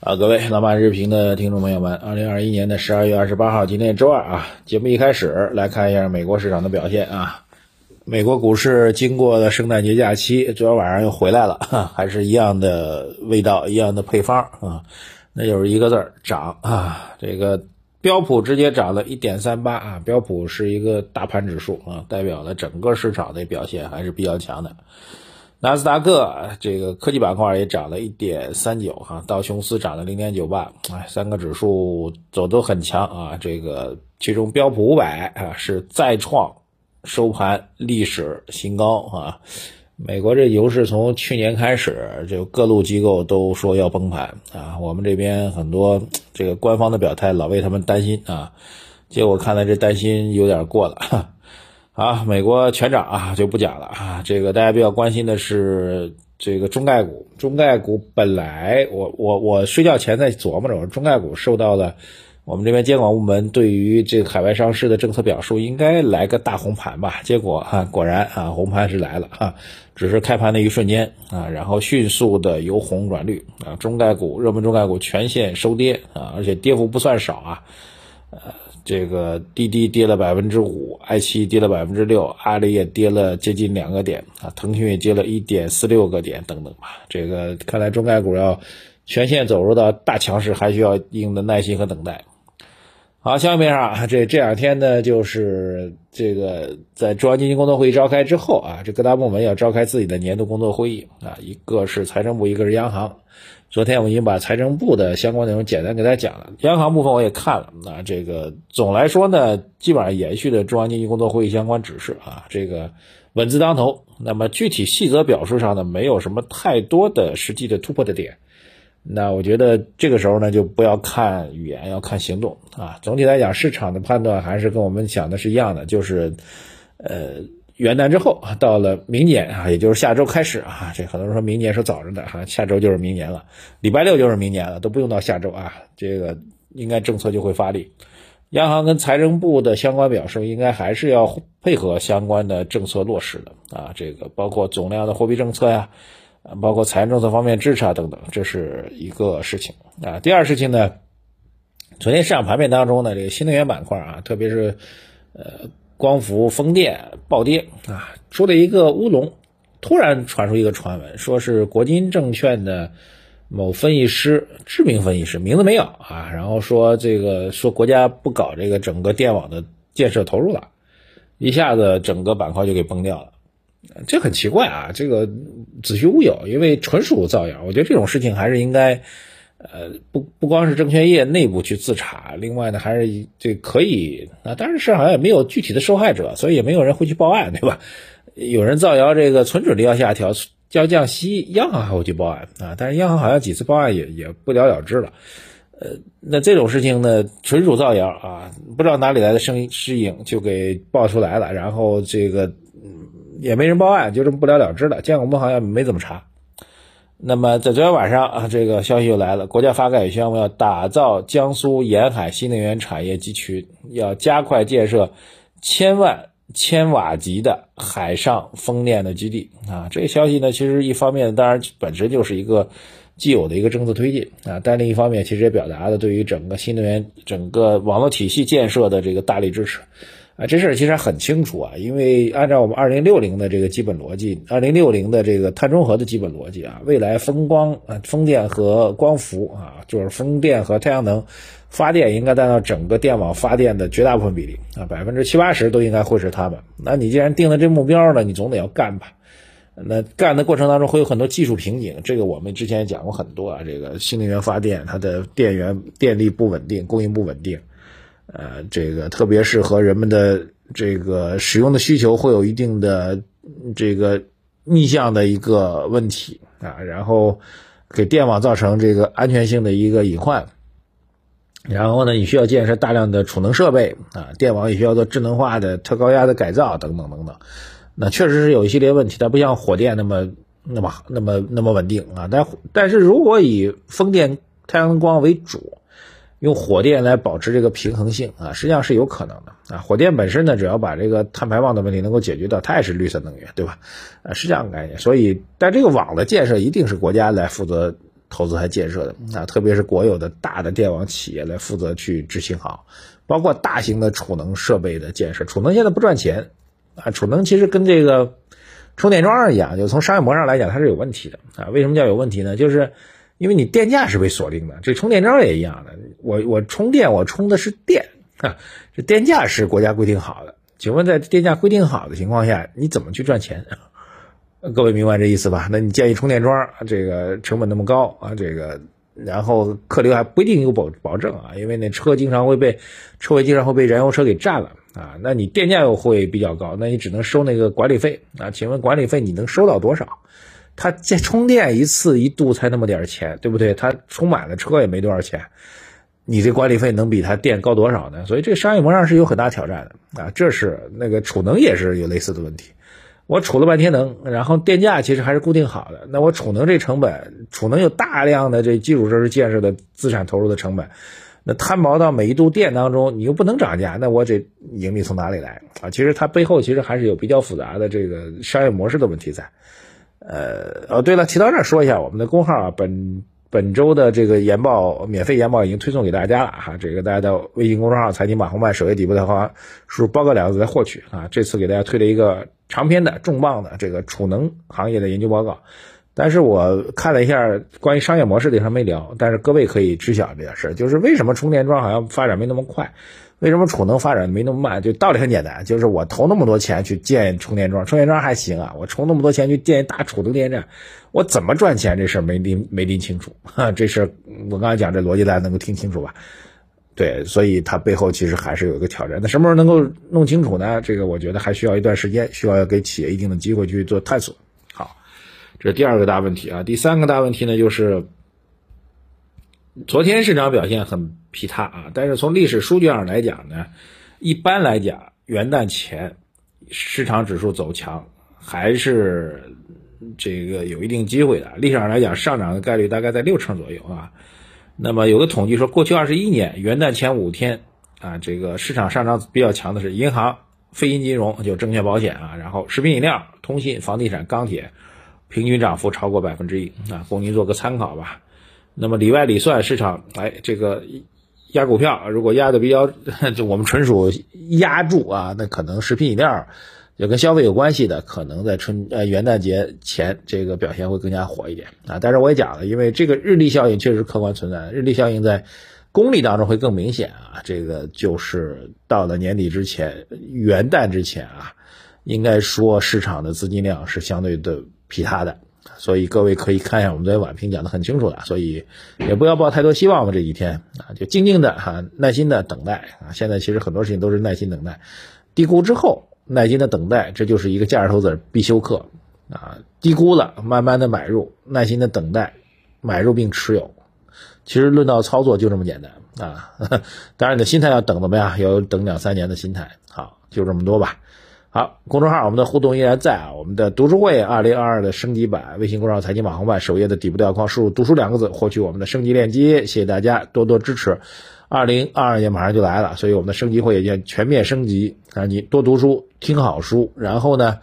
啊，各位老马日评的听众朋友们，二零二一年的十二月二十八号，今天周二啊，节目一开始来看一下美国市场的表现啊。美国股市经过了圣诞节假期，昨天晚上又回来了，还是一样的味道，一样的配方啊，那就是一个字儿涨啊。这个标普直接涨了一点三八啊，标普是一个大盘指数啊，代表了整个市场的表现还是比较强的。纳斯达克这个科技板块也涨了一点三九哈，道琼斯涨了零点九八，哎，三个指数走都很强啊。这个其中标普五百啊是再创收盘历史新高啊。美国这牛市从去年开始，就各路机构都说要崩盘啊。我们这边很多这个官方的表态老为他们担心啊，结果看来这担心有点过了。啊，美国全涨啊，就不讲了啊。这个大家比较关心的是这个中概股，中概股本来我我我睡觉前在琢磨着，我中概股受到了我们这边监管部门对于这个海外上市的政策表述，应该来个大红盘吧？结果啊，果然啊，红盘是来了啊，只是开盘的一瞬间啊，然后迅速的由红转绿啊，中概股热门中概股全线收跌啊，而且跌幅不算少啊，呃。这个滴滴跌了百分之五，爱奇艺跌了百分之六，阿里也跌了接近两个点啊，腾讯也跌了一点四六个点等等吧。这个看来中概股要全线走入到大强势，还需要一定的耐心和等待。好，下面啊这这两天呢，就是这个在中央经济工作会议召开之后啊，这各大部门要召开自己的年度工作会议啊，一个是财政部，一个是央行。昨天我已经把财政部的相关内容简单给大家讲了，央行部分我也看了。那这个总来说呢，基本上延续的中央经济工作会议相关指示啊，这个稳字当头。那么具体细则表述上呢，没有什么太多的实际的突破的点。那我觉得这个时候呢，就不要看语言，要看行动啊。总体来讲，市场的判断还是跟我们想的是一样的，就是呃。元旦之后，到了明年啊，也就是下周开始啊，这很多人说明年是早着的哈，下周就是明年了，礼拜六就是明年了，都不用到下周啊，这个应该政策就会发力。央行跟财政部的相关表示，应该还是要配合相关的政策落实的啊，这个包括总量的货币政策呀，包括财政政策方面支持啊等等，这是一个事情啊。第二事情呢，昨天市场盘面当中呢，这个新能源板块啊，特别是呃。光伏、风电暴跌啊，出了一个乌龙，突然传出一个传闻，说是国金证券的某分析师，知名分析师，名字没有啊，然后说这个说国家不搞这个整个电网的建设投入了，一下子整个板块就给崩掉了，这很奇怪啊，这个子虚乌有，因为纯属造谣，我觉得这种事情还是应该。呃，不不光是证券业内部去自查，另外呢，还是这可以啊。但是市场上也没有具体的受害者，所以也没有人会去报案，对吧？有人造谣这个存准率要下调，要降息，央行还会去报案啊。但是央行好像几次报案也也不了了之了。呃，那这种事情呢，纯属造谣啊，不知道哪里来的声势影就给爆出来了，然后这个嗯也没人报案，就这么不了了之了。监管部好像没怎么查。那么在昨天晚上啊，这个消息又来了，国家发改委宣布要打造江苏沿海新能源产业集群，要加快建设千万千瓦级的海上风电的基地啊。这个消息呢，其实一方面当然本身就是一个既有的一个政策推进啊，但另一方面其实也表达了对于整个新能源整个网络体系建设的这个大力支持。啊，这事儿其实很清楚啊，因为按照我们二零六零的这个基本逻辑，二零六零的这个碳中和的基本逻辑啊，未来风光啊、风电和光伏啊，就是风电和太阳能发电应该占到整个电网发电的绝大部分比例啊，百分之七八十都应该会是它们。那你既然定了这目标了，你总得要干吧？那干的过程当中会有很多技术瓶颈，这个我们之前也讲过很多啊。这个新能源发电它的电源电力不稳定，供应不稳定。呃，这个特别是和人们的这个使用的需求会有一定的这个逆向的一个问题啊，然后给电网造成这个安全性的一个隐患。然后呢，你需要建设大量的储能设备啊，电网也需要做智能化的特高压的改造等等等等。那确实是有一系列问题，它不像火电那么那么那么那么稳定啊。但但是如果以风电、太阳光为主。用火电来保持这个平衡性啊，实际上是有可能的啊。火电本身呢，只要把这个碳排放的问题能够解决掉，它也是绿色能源，对吧？啊，是这样概念。所以，但这个网的建设一定是国家来负责投资和建设的啊，特别是国有的大的电网企业来负责去执行好，包括大型的储能设备的建设。储能现在不赚钱啊，储能其实跟这个充电桩一样，就从商业模式上来讲它是有问题的啊。为什么叫有问题呢？就是因为你电价是被锁定的，这充电桩也一样的，我我充电我充的是电，这电价是国家规定好的。请问在电价规定好的情况下，你怎么去赚钱？各位明白这意思吧？那你建议充电桩，这个成本那么高啊，这个然后客流还不一定有保保证啊，因为那车经常会被车位经常会被燃油车给占了啊，那你电价又会比较高，那你只能收那个管理费啊。请问管理费你能收到多少？它这充电一次一度才那么点钱，对不对？它充满了车也没多少钱，你这管理费能比它电高多少呢？所以这个商业模式是有很大挑战的啊。这是那个储能也是有类似的问题。我储了半天能，然后电价其实还是固定好的。那我储能这成本，储能有大量的这基础设施建设的资产投入的成本，那摊薄到每一度电当中，你又不能涨价，那我这盈利从哪里来啊？其实它背后其实还是有比较复杂的这个商业模式的问题在。呃，哦，对了，提到这儿说一下，我们的公号啊，本本周的这个研报免费研报已经推送给大家了哈，这个大家到微信公众号“财经马红漫”首页底部的话输入“报告”两个字来获取啊。这次给大家推了一个。长篇的重磅的这个储能行业的研究报告，但是我看了一下关于商业模式的，他没聊。但是各位可以知晓这件事，就是为什么充电桩好像发展没那么快，为什么储能发展没那么慢？就道理很简单，就是我投那么多钱去建充电桩，充电桩还行啊，我充那么多钱去建一大储能电站，我怎么赚钱？这事儿没拎没拎清楚。哈，这事儿我刚才讲这逻辑大家能够听清楚吧？对，所以它背后其实还是有一个挑战。那什么时候能够弄清楚呢？这个我觉得还需要一段时间，需要给企业一定的机会去做探索。好，这是第二个大问题啊。第三个大问题呢，就是昨天市场表现很疲沓啊。但是从历史数据上来讲呢，一般来讲元旦前市场指数走强还是这个有一定机会的。历史上来讲，上涨的概率大概在六成左右啊。那么有个统计说，过去二十一年元旦前五天啊，这个市场上涨比较强的是银行、非银金融，就证券、保险啊，然后食品饮料、通信、房地产、钢铁，平均涨幅超过百分之一啊，供您做个参考吧。那么里外里算市场，哎，这个压股票如果压的比较，就我们纯属压住啊，那可能食品饮料。就跟消费有关系的，可能在春呃元旦节前这个表现会更加火一点啊。但是我也讲了，因为这个日历效应确实客观存在，日历效应在公历当中会更明显啊。这个就是到了年底之前，元旦之前啊，应该说市场的资金量是相对的疲沓的，所以各位可以看一下我们昨天晚评讲的很清楚的，所以也不要抱太多希望吧。这几天啊，就静静的哈，耐心的等待啊。现在其实很多事情都是耐心等待，低估之后。耐心的等待，这就是一个价值投资必修课啊！低估了，慢慢的买入，耐心的等待，买入并持有。其实论到操作就这么简单啊！当然你的心态要等怎么样？要等两三年的心态。好，就这么多吧。好，公众号我们的互动依然在啊！我们的读书会二零二二的升级版，微信公众号财经网红版首页的底部对话框输入“读书”两个字，获取我们的升级链接。谢谢大家多多支持。二零二二年马上就来了，所以我们的升级会也将全面升级啊！你多读书，听好书，然后呢，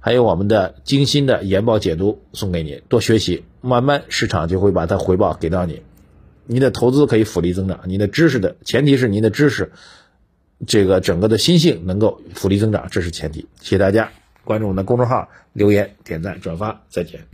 还有我们的精心的研报解读送给你，多学习，慢慢市场就会把它回报给到你。你的投资可以复利增长，你的知识的前提是您的知识，这个整个的心性能够复利增长，这是前提。谢谢大家关注我们的公众号，留言、点赞、转发，再见。